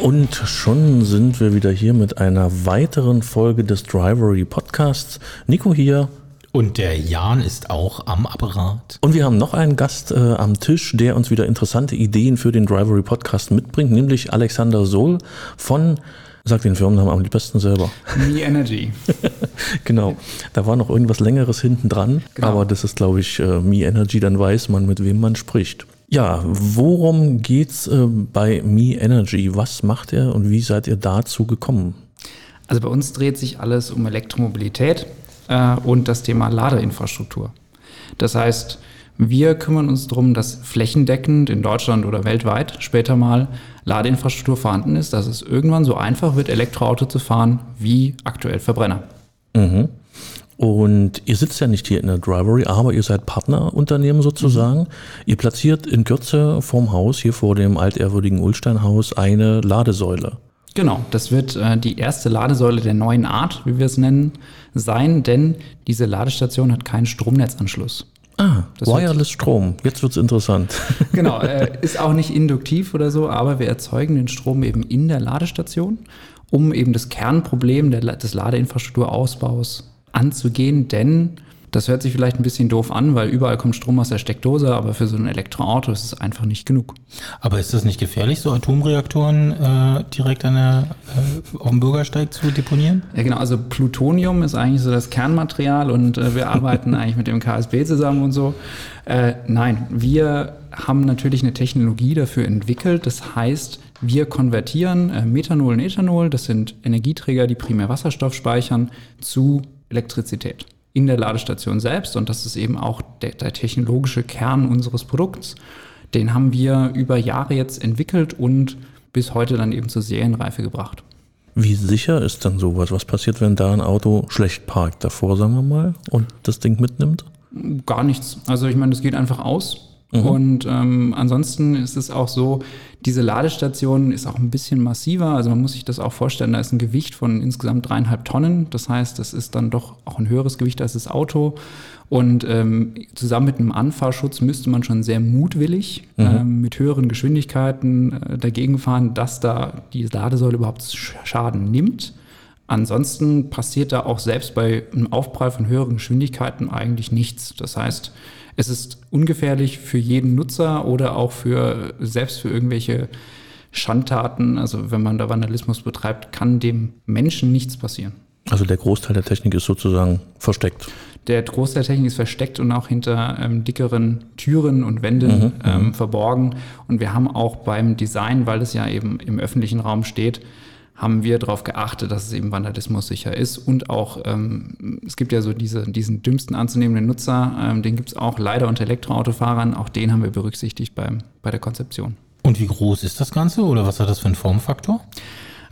Und schon sind wir wieder hier mit einer weiteren Folge des Drivery Podcasts. Nico hier. Und der Jan ist auch am Apparat. Und wir haben noch einen Gast äh, am Tisch, der uns wieder interessante Ideen für den Drivery Podcast mitbringt, nämlich Alexander Sohl von Sag den Firmennamen am besten selber. Me Energy. genau. Da war noch irgendwas Längeres hinten dran, genau. aber das ist, glaube ich, äh, Me Energy, dann weiß man, mit wem man spricht. Ja, worum geht's äh, bei Me Energy? Was macht er und wie seid ihr dazu gekommen? Also bei uns dreht sich alles um Elektromobilität äh, und das Thema Ladeinfrastruktur. Das heißt, wir kümmern uns darum, dass flächendeckend in Deutschland oder weltweit später mal Ladeinfrastruktur vorhanden ist, dass es irgendwann so einfach wird, Elektroauto zu fahren wie aktuell Verbrenner. Mhm. Und ihr sitzt ja nicht hier in der Drivery, aber ihr seid Partnerunternehmen sozusagen. Mhm. Ihr platziert in Kürze vorm Haus, hier vor dem altehrwürdigen Ulsteinhaus, eine Ladesäule. Genau, das wird äh, die erste Ladesäule der neuen Art, wie wir es nennen, sein, denn diese Ladestation hat keinen Stromnetzanschluss. Ah, das Wireless Strom. Jetzt wird es interessant. Genau, äh, ist auch nicht induktiv oder so, aber wir erzeugen den Strom eben in der Ladestation, um eben das Kernproblem der, des Ladeinfrastrukturausbaus anzugehen, denn das hört sich vielleicht ein bisschen doof an, weil überall kommt Strom aus der Steckdose, aber für so ein Elektroauto ist es einfach nicht genug. Aber ist das nicht gefährlich, so Atomreaktoren äh, direkt an der, äh, auf dem Bürgersteig zu deponieren? Ja, genau. Also Plutonium ist eigentlich so das Kernmaterial und äh, wir arbeiten eigentlich mit dem KSB zusammen und so. Äh, nein, wir haben natürlich eine Technologie dafür entwickelt. Das heißt, wir konvertieren äh, Methanol und Ethanol, das sind Energieträger, die primär Wasserstoff speichern, zu Elektrizität in der Ladestation selbst. Und das ist eben auch der, der technologische Kern unseres Produkts. Den haben wir über Jahre jetzt entwickelt und bis heute dann eben zur Serienreife gebracht. Wie sicher ist dann sowas? Was passiert, wenn da ein Auto schlecht parkt davor, sagen wir mal, und das Ding mitnimmt? Gar nichts. Also ich meine, es geht einfach aus Mhm. Und ähm, ansonsten ist es auch so, diese Ladestation ist auch ein bisschen massiver. Also man muss sich das auch vorstellen, da ist ein Gewicht von insgesamt dreieinhalb Tonnen. Das heißt, das ist dann doch auch ein höheres Gewicht als das Auto. Und ähm, zusammen mit einem Anfahrschutz müsste man schon sehr mutwillig mhm. ähm, mit höheren Geschwindigkeiten äh, dagegen fahren, dass da die Ladesäule überhaupt Schaden nimmt. Ansonsten passiert da auch selbst bei einem Aufprall von höheren Geschwindigkeiten eigentlich nichts. Das heißt, es ist ungefährlich für jeden Nutzer oder auch für selbst für irgendwelche Schandtaten. Also wenn man da Vandalismus betreibt, kann dem Menschen nichts passieren. Also der Großteil der Technik ist sozusagen versteckt. Der Großteil der Technik ist versteckt und auch hinter ähm, dickeren Türen und Wänden mhm, ähm, mhm. verborgen. Und wir haben auch beim Design, weil es ja eben im öffentlichen Raum steht, haben wir darauf geachtet, dass es eben Vandalismus sicher ist. Und auch, ähm, es gibt ja so diese, diesen dümmsten anzunehmenden Nutzer, ähm, den gibt es auch leider unter Elektroautofahrern. Auch den haben wir berücksichtigt beim, bei der Konzeption. Und wie groß ist das Ganze oder was hat das für einen Formfaktor?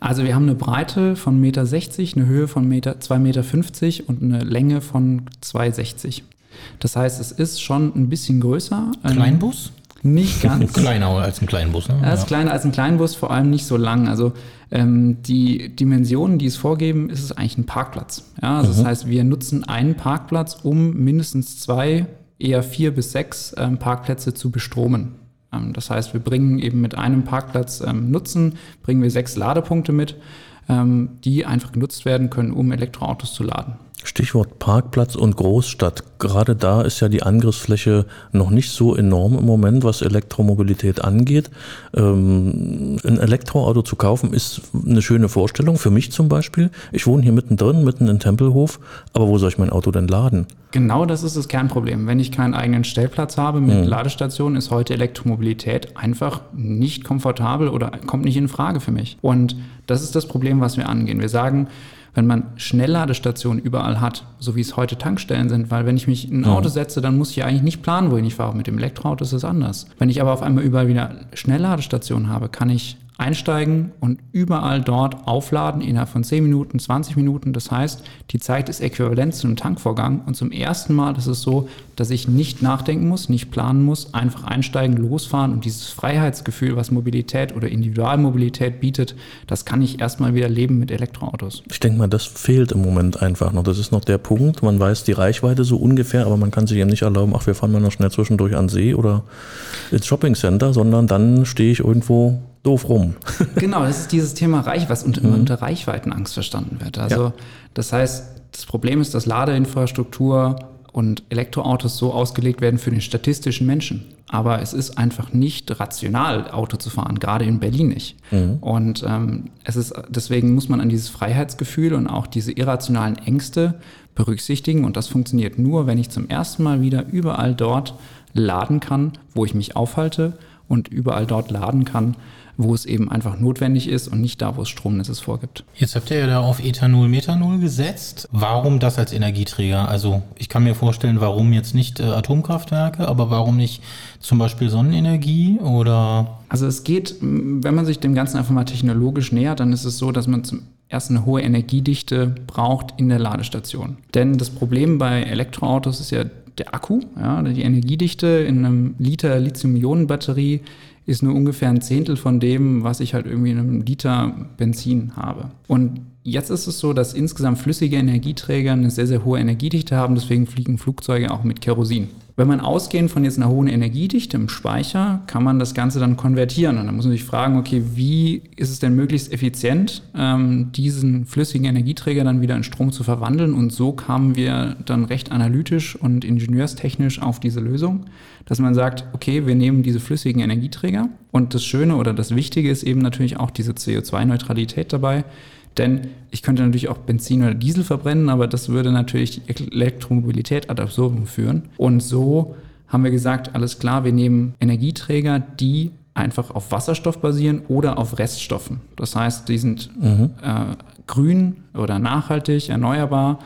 Also wir haben eine Breite von 1,60 Meter, eine Höhe von 2,50 Meter und eine Länge von 2,60 Das heißt, es ist schon ein bisschen größer. Kleinbus? Nicht ganz. Kleiner als ein Kleinbus, ne? Er ist ja. kleiner als ein Kleinbus, vor allem nicht so lang. Also ähm, die Dimensionen, die es vorgeben, ist es eigentlich ein Parkplatz. Ja, also mhm. das heißt, wir nutzen einen Parkplatz, um mindestens zwei, eher vier bis sechs ähm, Parkplätze zu bestromen. Ähm, das heißt, wir bringen eben mit einem Parkplatz ähm, Nutzen, bringen wir sechs Ladepunkte mit, ähm, die einfach genutzt werden können, um Elektroautos zu laden. Stichwort Parkplatz und Großstadt. Gerade da ist ja die Angriffsfläche noch nicht so enorm im Moment, was Elektromobilität angeht. Ähm, ein Elektroauto zu kaufen ist eine schöne Vorstellung, für mich zum Beispiel. Ich wohne hier mittendrin, mitten in Tempelhof, aber wo soll ich mein Auto denn laden? Genau das ist das Kernproblem. Wenn ich keinen eigenen Stellplatz habe mit mhm. Ladestationen, ist heute Elektromobilität einfach nicht komfortabel oder kommt nicht in Frage für mich. Und das ist das Problem, was wir angehen. Wir sagen, wenn man Schnellladestationen überall hat, so wie es heute Tankstellen sind, weil wenn ich mich in ein Auto setze, dann muss ich ja eigentlich nicht planen, wohin ich fahre. Mit dem Elektroauto ist es anders. Wenn ich aber auf einmal überall wieder Schnellladestationen habe, kann ich einsteigen und überall dort aufladen innerhalb von 10 Minuten, 20 Minuten. Das heißt, die Zeit ist äquivalent zu einem Tankvorgang. Und zum ersten Mal ist es so, dass ich nicht nachdenken muss, nicht planen muss, einfach einsteigen, losfahren und dieses Freiheitsgefühl, was Mobilität oder Individualmobilität bietet, das kann ich erstmal wieder leben mit Elektroautos. Ich denke mal, das fehlt im Moment einfach noch. Das ist noch der Punkt. Man weiß die Reichweite so ungefähr, aber man kann sich eben nicht erlauben, ach, wir fahren mal noch schnell zwischendurch an See oder ins Shoppingcenter, sondern dann stehe ich irgendwo doof rum. genau, das ist dieses Thema Reich, was unter, mhm. unter Reichweitenangst verstanden wird. Also ja. das heißt, das Problem ist, dass Ladeinfrastruktur und Elektroautos so ausgelegt werden für den statistischen Menschen. Aber es ist einfach nicht rational, Auto zu fahren, gerade in Berlin nicht. Mhm. Und ähm, es ist, deswegen muss man an dieses Freiheitsgefühl und auch diese irrationalen Ängste berücksichtigen. Und das funktioniert nur, wenn ich zum ersten Mal wieder überall dort laden kann, wo ich mich aufhalte und überall dort laden kann, wo es eben einfach notwendig ist und nicht da, wo es Stromnetzes vorgibt. Jetzt habt ihr ja da auf Ethanol, Methanol gesetzt. Warum das als Energieträger? Also ich kann mir vorstellen, warum jetzt nicht äh, Atomkraftwerke, aber warum nicht zum Beispiel Sonnenenergie oder? Also es geht, wenn man sich dem Ganzen einfach mal technologisch nähert, dann ist es so, dass man zum erst eine hohe Energiedichte braucht in der Ladestation. Denn das Problem bei Elektroautos ist ja der Akku, ja, die Energiedichte in einem Liter Lithium-Ionen-Batterie ist nur ungefähr ein Zehntel von dem, was ich halt irgendwie in einem Liter Benzin habe. Und jetzt ist es so, dass insgesamt flüssige Energieträger eine sehr, sehr hohe Energiedichte haben, deswegen fliegen Flugzeuge auch mit Kerosin. Wenn man ausgehend von jetzt einer hohen Energiedichte im Speicher, kann man das Ganze dann konvertieren. Und dann muss man sich fragen, okay, wie ist es denn möglichst effizient, ähm, diesen flüssigen Energieträger dann wieder in Strom zu verwandeln? Und so kamen wir dann recht analytisch und ingenieurstechnisch auf diese Lösung, dass man sagt, okay, wir nehmen diese flüssigen Energieträger. Und das Schöne oder das Wichtige ist eben natürlich auch diese CO2-Neutralität dabei. Denn ich könnte natürlich auch Benzin oder Diesel verbrennen, aber das würde natürlich die Elektromobilität ad absurdum führen. Und so haben wir gesagt, alles klar, wir nehmen Energieträger, die einfach auf Wasserstoff basieren oder auf Reststoffen. Das heißt, die sind mhm. äh, grün oder nachhaltig, erneuerbar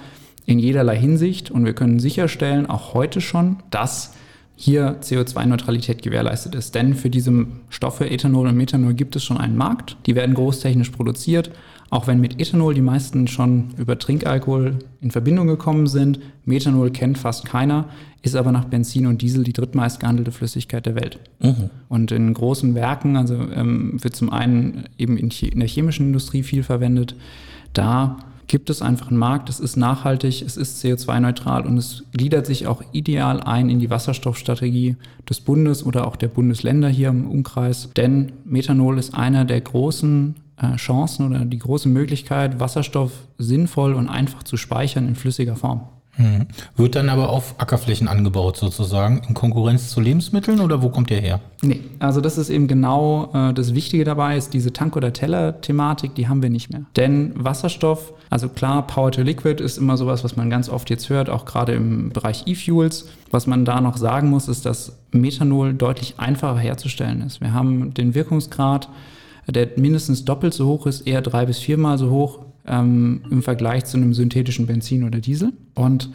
in jederlei Hinsicht und wir können sicherstellen, auch heute schon, dass hier CO2-Neutralität gewährleistet ist. Denn für diese Stoffe Ethanol und Methanol gibt es schon einen Markt. Die werden großtechnisch produziert auch wenn mit Ethanol die meisten schon über Trinkalkohol in Verbindung gekommen sind, Methanol kennt fast keiner, ist aber nach Benzin und Diesel die drittmeist gehandelte Flüssigkeit der Welt. Mhm. Und in großen Werken, also ähm, wird zum einen eben in, in der chemischen Industrie viel verwendet, da gibt es einfach einen Markt, es ist nachhaltig, es ist CO2-neutral und es gliedert sich auch ideal ein in die Wasserstoffstrategie des Bundes oder auch der Bundesländer hier im Umkreis. Denn Methanol ist einer der großen Chancen oder die große Möglichkeit, Wasserstoff sinnvoll und einfach zu speichern in flüssiger Form. Hm. Wird dann aber auf Ackerflächen angebaut sozusagen, in Konkurrenz zu Lebensmitteln oder wo kommt der her? Nee, also das ist eben genau äh, das Wichtige dabei, ist diese Tank- oder Teller-Thematik, die haben wir nicht mehr. Denn Wasserstoff, also klar, Power to Liquid ist immer sowas, was man ganz oft jetzt hört, auch gerade im Bereich E-Fuels. Was man da noch sagen muss, ist, dass Methanol deutlich einfacher herzustellen ist. Wir haben den Wirkungsgrad der mindestens doppelt so hoch ist, eher drei bis viermal so hoch ähm, im Vergleich zu einem synthetischen Benzin oder Diesel. Und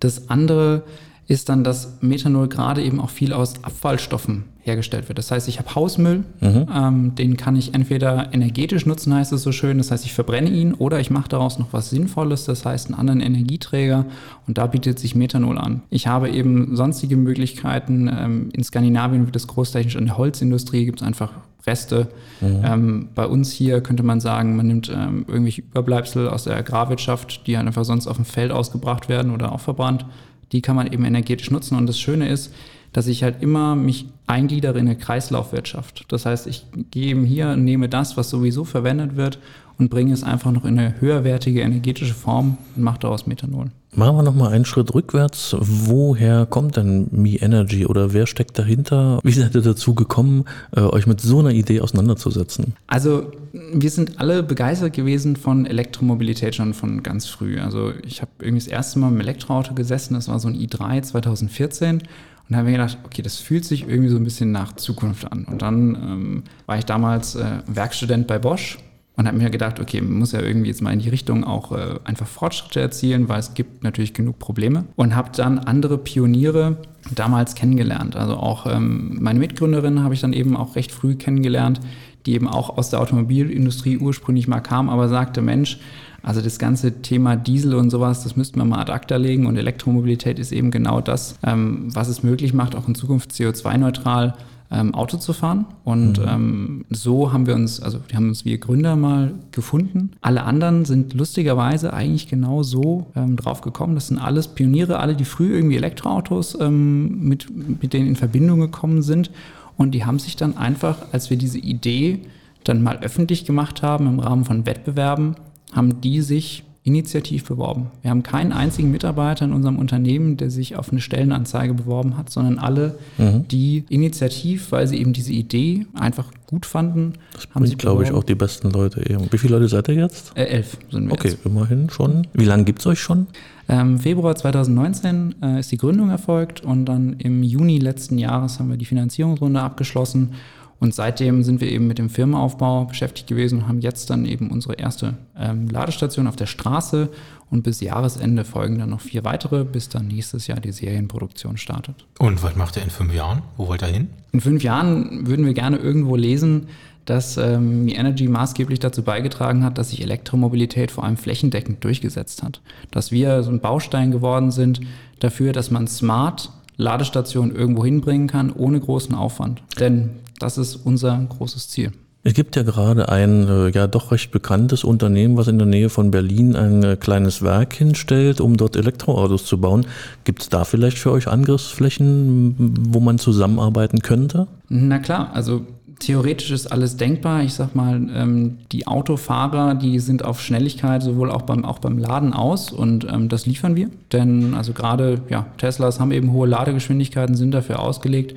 das andere ist dann, dass Methanol gerade eben auch viel aus Abfallstoffen hergestellt wird. Das heißt, ich habe Hausmüll, mhm. ähm, den kann ich entweder energetisch nutzen, heißt es so schön, das heißt, ich verbrenne ihn oder ich mache daraus noch was Sinnvolles, das heißt einen anderen Energieträger und da bietet sich Methanol an. Ich habe eben sonstige Möglichkeiten. Ähm, in Skandinavien wird es großtechnisch in der Holzindustrie, gibt es einfach Reste. Mhm. Ähm, bei uns hier könnte man sagen, man nimmt ähm, irgendwelche Überbleibsel aus der Agrarwirtschaft, die halt einfach sonst auf dem Feld ausgebracht werden oder auch verbrannt. Die kann man eben energetisch nutzen. Und das Schöne ist, dass ich halt immer mich eingliedere in eine Kreislaufwirtschaft. Das heißt, ich gehe eben hier, nehme das, was sowieso verwendet wird und bringe es einfach noch in eine höherwertige energetische Form und mache daraus Methanol. Machen wir nochmal einen Schritt rückwärts. Woher kommt denn Me Energy oder wer steckt dahinter? Wie seid ihr dazu gekommen, äh, euch mit so einer Idee auseinanderzusetzen? Also wir sind alle begeistert gewesen von Elektromobilität schon von ganz früh. Also ich habe irgendwie das erste Mal im Elektroauto gesessen, das war so ein i3 2014 und habe mir gedacht, okay, das fühlt sich irgendwie so ein bisschen nach Zukunft an. Und dann ähm, war ich damals äh, Werkstudent bei Bosch und habe mir gedacht, okay, man muss ja irgendwie jetzt mal in die Richtung auch äh, einfach Fortschritte erzielen, weil es gibt natürlich genug Probleme. Und habe dann andere Pioniere damals kennengelernt. Also auch ähm, meine Mitgründerin habe ich dann eben auch recht früh kennengelernt, die eben auch aus der Automobilindustrie ursprünglich mal kam, aber sagte, Mensch, also das ganze Thema Diesel und sowas, das müssten wir mal ad acta legen und Elektromobilität ist eben genau das, ähm, was es möglich macht, auch in Zukunft CO2-neutral ähm, Auto zu fahren. Und mhm. ähm, so haben wir uns, also wir haben uns wir Gründer mal gefunden. Alle anderen sind lustigerweise eigentlich genau so ähm, drauf gekommen. Das sind alles Pioniere, alle, die früh irgendwie Elektroautos ähm, mit, mit denen in Verbindung gekommen sind. Und die haben sich dann einfach, als wir diese Idee dann mal öffentlich gemacht haben im Rahmen von Wettbewerben, haben die sich initiativ beworben. Wir haben keinen einzigen Mitarbeiter in unserem Unternehmen, der sich auf eine Stellenanzeige beworben hat, sondern alle, mhm. die initiativ, weil sie eben diese Idee einfach gut fanden, das haben sie, glaube ich, auch die besten Leute. Wie viele Leute seid ihr jetzt? Äh, elf sind wir Okay, jetzt. immerhin schon. Wie lange gibt es euch schon? Ähm, Februar 2019 äh, ist die Gründung erfolgt und dann im Juni letzten Jahres haben wir die Finanzierungsrunde abgeschlossen und seitdem sind wir eben mit dem Firmenaufbau beschäftigt gewesen und haben jetzt dann eben unsere erste ähm, Ladestation auf der Straße. Und bis Jahresende folgen dann noch vier weitere, bis dann nächstes Jahr die Serienproduktion startet. Und was macht ihr in fünf Jahren? Wo wollt ihr hin? In fünf Jahren würden wir gerne irgendwo lesen, dass ähm, Energy maßgeblich dazu beigetragen hat, dass sich Elektromobilität vor allem flächendeckend durchgesetzt hat. Dass wir so ein Baustein geworden sind dafür, dass man smart Ladestationen irgendwo hinbringen kann, ohne großen Aufwand. Denn das ist unser großes Ziel. Es gibt ja gerade ein äh, ja doch recht bekanntes Unternehmen, was in der Nähe von Berlin ein äh, kleines Werk hinstellt, um dort Elektroautos zu bauen. Gibt es da vielleicht für euch Angriffsflächen, wo man zusammenarbeiten könnte? Na klar, also theoretisch ist alles denkbar. Ich sag mal, ähm, die Autofahrer, die sind auf Schnelligkeit sowohl auch beim, auch beim Laden aus und ähm, das liefern wir. Denn also gerade ja, Teslas haben eben hohe Ladegeschwindigkeiten, sind dafür ausgelegt.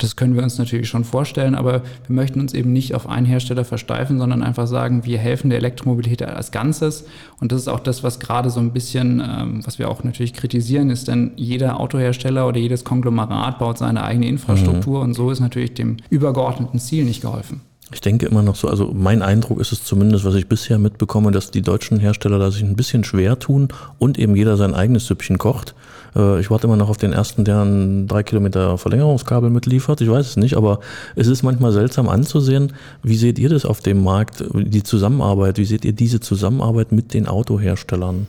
Das können wir uns natürlich schon vorstellen, aber wir möchten uns eben nicht auf einen Hersteller versteifen, sondern einfach sagen, wir helfen der Elektromobilität als Ganzes. Und das ist auch das, was gerade so ein bisschen, ähm, was wir auch natürlich kritisieren, ist denn jeder Autohersteller oder jedes Konglomerat baut seine eigene Infrastruktur mhm. und so ist natürlich dem übergeordneten Ziel nicht geholfen. Ich denke immer noch so, also mein Eindruck ist es zumindest, was ich bisher mitbekomme, dass die deutschen Hersteller da sich ein bisschen schwer tun und eben jeder sein eigenes Süppchen kocht. Äh, ich warte immer noch auf den ersten, der ein drei Kilometer Verlängerungskabel mitliefert. Ich weiß es nicht, aber es ist manchmal seltsam anzusehen. Wie seht ihr das auf dem Markt, die Zusammenarbeit? Wie seht ihr diese Zusammenarbeit mit den Autoherstellern?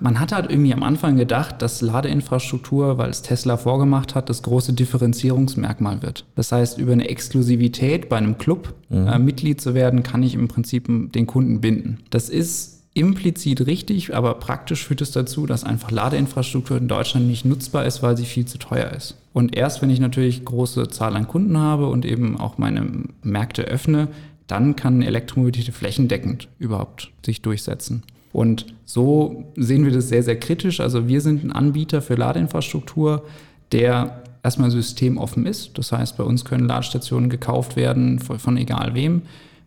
Man hat halt irgendwie am Anfang gedacht, dass Ladeinfrastruktur, weil es Tesla vorgemacht hat, das große Differenzierungsmerkmal wird. Das heißt, über eine Exklusivität bei einem Club mhm. äh, Mitglied zu werden, kann ich im Prinzip den Kunden binden. Das ist implizit richtig, aber praktisch führt es dazu, dass einfach Ladeinfrastruktur in Deutschland nicht nutzbar ist, weil sie viel zu teuer ist. Und erst wenn ich natürlich große Zahl an Kunden habe und eben auch meine Märkte öffne, dann kann Elektromobilität flächendeckend überhaupt sich durchsetzen. Und so sehen wir das sehr, sehr kritisch. Also wir sind ein Anbieter für Ladeinfrastruktur, der erstmal systemoffen ist. Das heißt, bei uns können Ladestationen gekauft werden von, egal wem.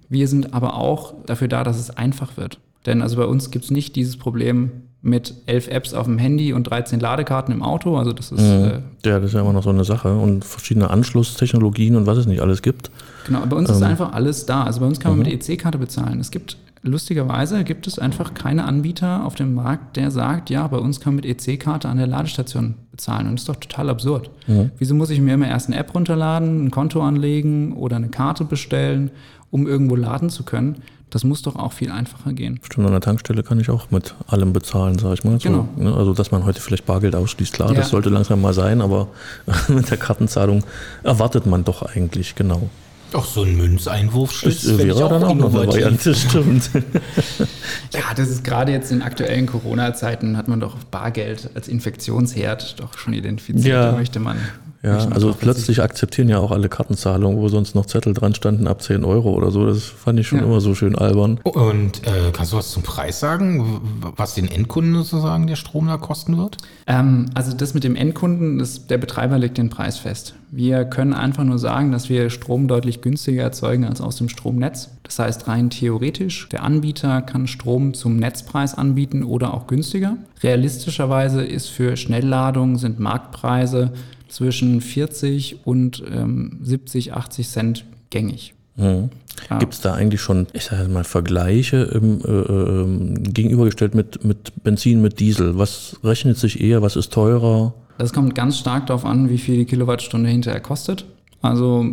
Wir sind aber auch dafür da, dass es einfach wird. Denn also bei uns gibt es nicht dieses Problem mit elf Apps auf dem Handy und 13 Ladekarten im Auto. Also das ist. Mhm. Äh, ja, das ist ja immer noch so eine Sache. Und verschiedene Anschlusstechnologien und was es nicht alles gibt. Genau, bei uns ähm. ist einfach alles da. Also bei uns kann man mhm. mit EC-Karte bezahlen. Es gibt lustigerweise gibt es einfach keine Anbieter auf dem Markt, der sagt, ja, bei uns kann man mit EC-Karte an der Ladestation bezahlen. Und das ist doch total absurd. Mhm. Wieso muss ich mir immer erst eine App runterladen, ein Konto anlegen oder eine Karte bestellen, um irgendwo laden zu können? Das muss doch auch viel einfacher gehen. Stimmt, an der Tankstelle kann ich auch mit allem bezahlen, sage ich mal. So, genau. Ne? Also, dass man heute vielleicht Bargeld ausschließt, klar, ja. das sollte langsam mal sein, aber mit der Kartenzahlung erwartet man doch eigentlich, genau. Auch so ein Münzeinwurfschlitz das wäre dann auch noch eine Variante, stimmt. ja, das ist gerade jetzt in aktuellen Corona-Zeiten hat man doch Bargeld als Infektionsherd doch schon identifiziert. Ja. Da möchte man ja, also plötzlich akzeptieren ja auch alle Kartenzahlungen, wo sonst noch Zettel dran standen ab 10 Euro oder so. Das fand ich schon ja. immer so schön albern. Und äh, kannst du was zum Preis sagen, was den Endkunden sozusagen der Strom da kosten wird? Ähm, also das mit dem Endkunden, das, der Betreiber legt den Preis fest. Wir können einfach nur sagen, dass wir Strom deutlich günstiger erzeugen als aus dem Stromnetz. Das heißt rein theoretisch, der Anbieter kann Strom zum Netzpreis anbieten oder auch günstiger. Realistischerweise ist für Schnellladungen sind Marktpreise zwischen 40 und ähm, 70, 80 Cent gängig. Mhm. Ja. Gibt es da eigentlich schon, ich sage mal, Vergleiche ähm, äh, äh, gegenübergestellt mit, mit Benzin, mit Diesel? Was rechnet sich eher, was ist teurer? Das kommt ganz stark darauf an, wie viel die Kilowattstunde hinterher kostet. Also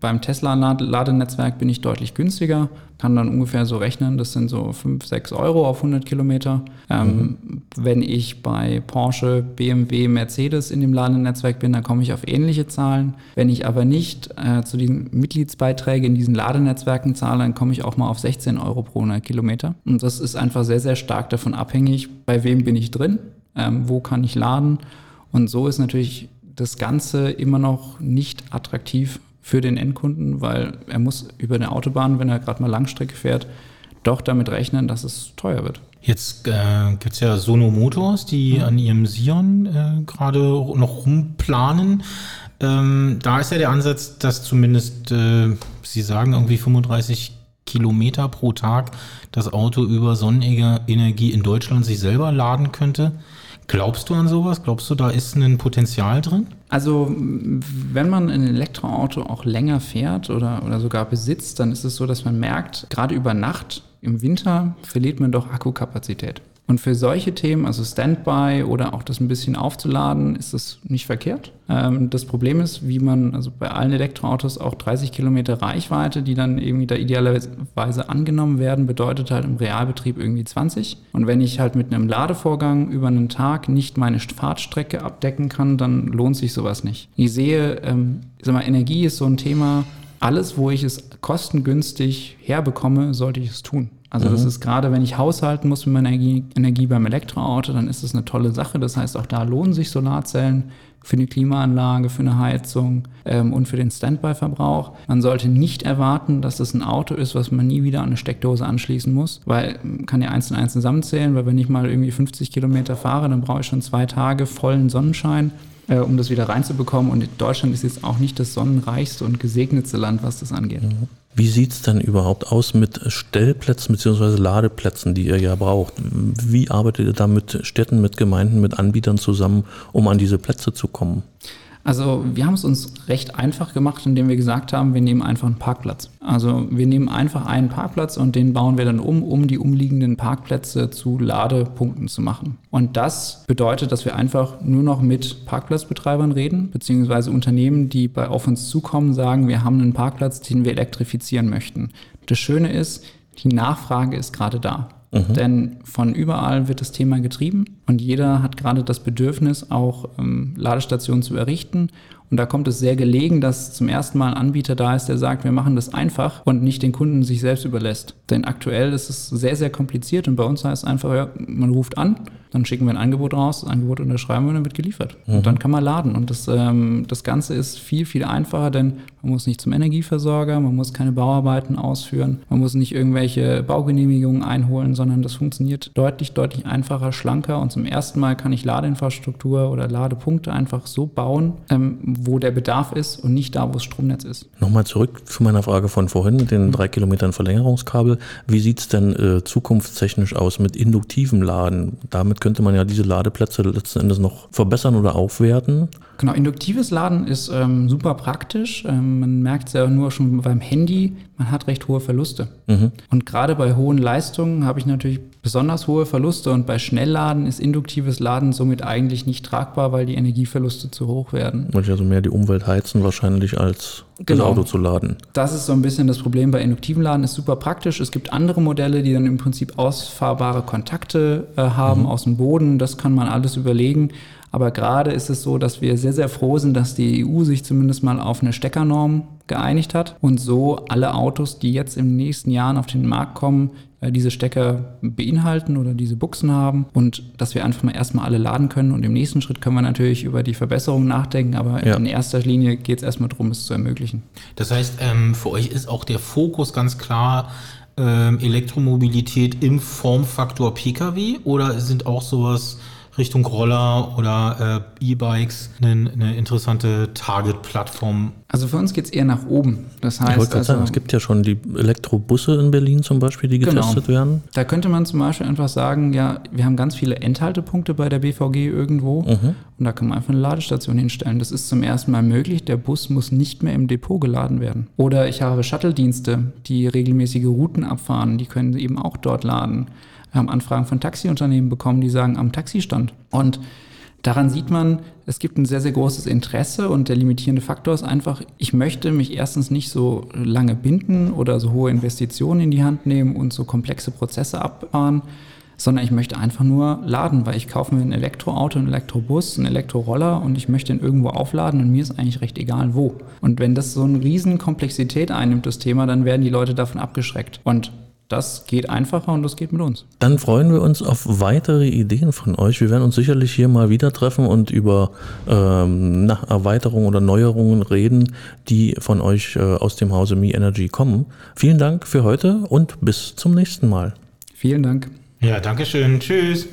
beim Tesla-Ladenetzwerk bin ich deutlich günstiger, kann dann ungefähr so rechnen, das sind so 5, 6 Euro auf 100 Kilometer. Ähm, mhm. Wenn ich bei Porsche, BMW, Mercedes in dem Ladenetzwerk bin, dann komme ich auf ähnliche Zahlen. Wenn ich aber nicht äh, zu diesen Mitgliedsbeiträgen in diesen Ladenetzwerken zahle, dann komme ich auch mal auf 16 Euro pro 100 Kilometer. Und das ist einfach sehr, sehr stark davon abhängig, bei wem bin ich drin, ähm, wo kann ich laden. Und so ist natürlich das Ganze immer noch nicht attraktiv für den Endkunden, weil er muss über eine Autobahn, wenn er gerade mal Langstrecke fährt, doch damit rechnen, dass es teuer wird. Jetzt äh, gibt es ja Sono Motors, die mhm. an ihrem Sion äh, gerade noch rumplanen. Ähm, da ist ja der Ansatz, dass zumindest, äh, Sie sagen, irgendwie 35 Kilometer pro Tag das Auto über Sonnenenergie in Deutschland sich selber laden könnte. Glaubst du an sowas? Glaubst du, da ist ein Potenzial drin? Also, wenn man ein Elektroauto auch länger fährt oder, oder sogar besitzt, dann ist es so, dass man merkt, gerade über Nacht im Winter verliert man doch Akkukapazität. Und für solche Themen, also Standby oder auch das ein bisschen aufzuladen, ist das nicht verkehrt. Ähm, das Problem ist, wie man, also bei allen Elektroautos auch 30 Kilometer Reichweite, die dann irgendwie da idealerweise angenommen werden, bedeutet halt im Realbetrieb irgendwie 20. Und wenn ich halt mit einem Ladevorgang über einen Tag nicht meine Fahrtstrecke abdecken kann, dann lohnt sich sowas nicht. Ich sehe, ähm, ich sag mal, Energie ist so ein Thema, alles, wo ich es kostengünstig herbekomme, sollte ich es tun. Also mhm. das ist gerade, wenn ich haushalten muss mit meiner Energie, Energie beim Elektroauto, dann ist das eine tolle Sache. Das heißt, auch da lohnen sich Solarzellen für eine Klimaanlage, für eine Heizung ähm, und für den Standby-Verbrauch. Man sollte nicht erwarten, dass das ein Auto ist, was man nie wieder an eine Steckdose anschließen muss, weil man kann ja eins und eins zusammenzählen, weil wenn ich mal irgendwie 50 Kilometer fahre, dann brauche ich schon zwei Tage vollen Sonnenschein äh, um das wieder reinzubekommen. Und Deutschland ist jetzt auch nicht das sonnenreichste und gesegnetste Land, was das angeht. Wie sieht es denn überhaupt aus mit Stellplätzen bzw. Ladeplätzen, die ihr ja braucht? Wie arbeitet ihr da mit Städten, mit Gemeinden, mit Anbietern zusammen, um an diese Plätze zu kommen? Also wir haben es uns recht einfach gemacht, indem wir gesagt haben, wir nehmen einfach einen Parkplatz. Also wir nehmen einfach einen Parkplatz und den bauen wir dann um, um die umliegenden Parkplätze zu Ladepunkten zu machen. Und das bedeutet, dass wir einfach nur noch mit Parkplatzbetreibern reden, beziehungsweise Unternehmen, die bei auf uns zukommen, sagen, wir haben einen Parkplatz, den wir elektrifizieren möchten. Das Schöne ist, die Nachfrage ist gerade da. Mhm. Denn von überall wird das Thema getrieben und jeder hat gerade das Bedürfnis, auch ähm, Ladestationen zu errichten. Und da kommt es sehr gelegen, dass zum ersten Mal ein Anbieter da ist, der sagt, wir machen das einfach und nicht den Kunden sich selbst überlässt. Denn aktuell ist es sehr, sehr kompliziert und bei uns heißt es einfach, ja, man ruft an, dann schicken wir ein Angebot raus, das Angebot unterschreiben wir und dann wird geliefert. Mhm. Und dann kann man laden. Und das, ähm, das Ganze ist viel, viel einfacher, denn man muss nicht zum Energieversorger, man muss keine Bauarbeiten ausführen, man muss nicht irgendwelche Baugenehmigungen einholen, sondern das funktioniert deutlich, deutlich einfacher, schlanker. Und zum ersten Mal kann ich Ladeinfrastruktur oder Ladepunkte einfach so bauen, ähm, wo der Bedarf ist und nicht da, wo das Stromnetz ist. Nochmal zurück zu meiner Frage von vorhin mit den drei Kilometern Verlängerungskabel. Wie sieht es denn äh, zukunftstechnisch aus mit induktivem Laden? Damit könnte man ja diese Ladeplätze letzten Endes noch verbessern oder aufwerten. Genau, induktives Laden ist ähm, super praktisch. Ähm, man merkt es ja nur schon beim Handy, man hat recht hohe Verluste. Mhm. Und gerade bei hohen Leistungen habe ich natürlich besonders hohe Verluste und bei Schnellladen ist induktives Laden somit eigentlich nicht tragbar, weil die Energieverluste zu hoch werden. Weil ich also mehr die Umwelt heizen wahrscheinlich als genau. das Auto zu laden. Das ist so ein bisschen das Problem bei induktiven Laden, ist super praktisch. Es gibt andere Modelle, die dann im Prinzip ausfahrbare Kontakte äh, haben mhm. aus dem Boden. Das kann man alles überlegen. Aber gerade ist es so, dass wir sehr, sehr froh sind, dass die EU sich zumindest mal auf eine Steckernorm geeinigt hat und so alle Autos, die jetzt im nächsten Jahren auf den Markt kommen, äh, diese Stecker beinhalten oder diese Buchsen haben und dass wir einfach mal erstmal alle laden können und im nächsten Schritt können wir natürlich über die Verbesserungen nachdenken, aber ja. in erster Linie geht es erstmal darum, es zu ermöglichen. Das heißt, ähm, für euch ist auch der Fokus ganz klar ähm, Elektromobilität im Formfaktor Pkw oder sind auch sowas Richtung Roller oder äh, E-Bikes eine, eine, interessante Target-Plattform? Also für uns geht es eher nach oben. Das heißt, ich wollte also, sagen, es gibt ja schon die Elektrobusse in Berlin zum Beispiel, die genau. getestet genau. werden. Da könnte man zum Beispiel einfach sagen, ja, wir haben ganz viele Endhaltepunkte bei der BVG irgendwo mhm. und da kann man einfach eine Ladestation hinstellen. Das ist zum ersten Mal möglich. Der Bus muss nicht mehr im Depot geladen werden. Oder ich habe Shuttle-Dienste, die regelmäßige Routen abfahren, die können eben auch dort laden. Wir haben Anfragen von Taxiunternehmen bekommen, die sagen am Taxistand. Und daran sieht man, es gibt ein sehr, sehr großes Interesse und der limitierende Faktor ist einfach, ich möchte mich erstens nicht so lange binden oder so hohe Investitionen in die Hand nehmen und so komplexe Prozesse abfahren, sondern ich möchte einfach nur laden, weil ich kaufe mir ein Elektroauto, einen Elektrobus, einen Elektroroller und ich möchte ihn irgendwo aufladen und mir ist eigentlich recht egal wo. Und wenn das so eine riesen Komplexität einnimmt, das Thema, dann werden die Leute davon abgeschreckt. Und das geht einfacher und das geht mit uns. Dann freuen wir uns auf weitere Ideen von euch. Wir werden uns sicherlich hier mal wieder treffen und über ähm, na, Erweiterungen oder Neuerungen reden, die von euch äh, aus dem Hause Me Energy kommen. Vielen Dank für heute und bis zum nächsten Mal. Vielen Dank. Ja, danke schön. Tschüss.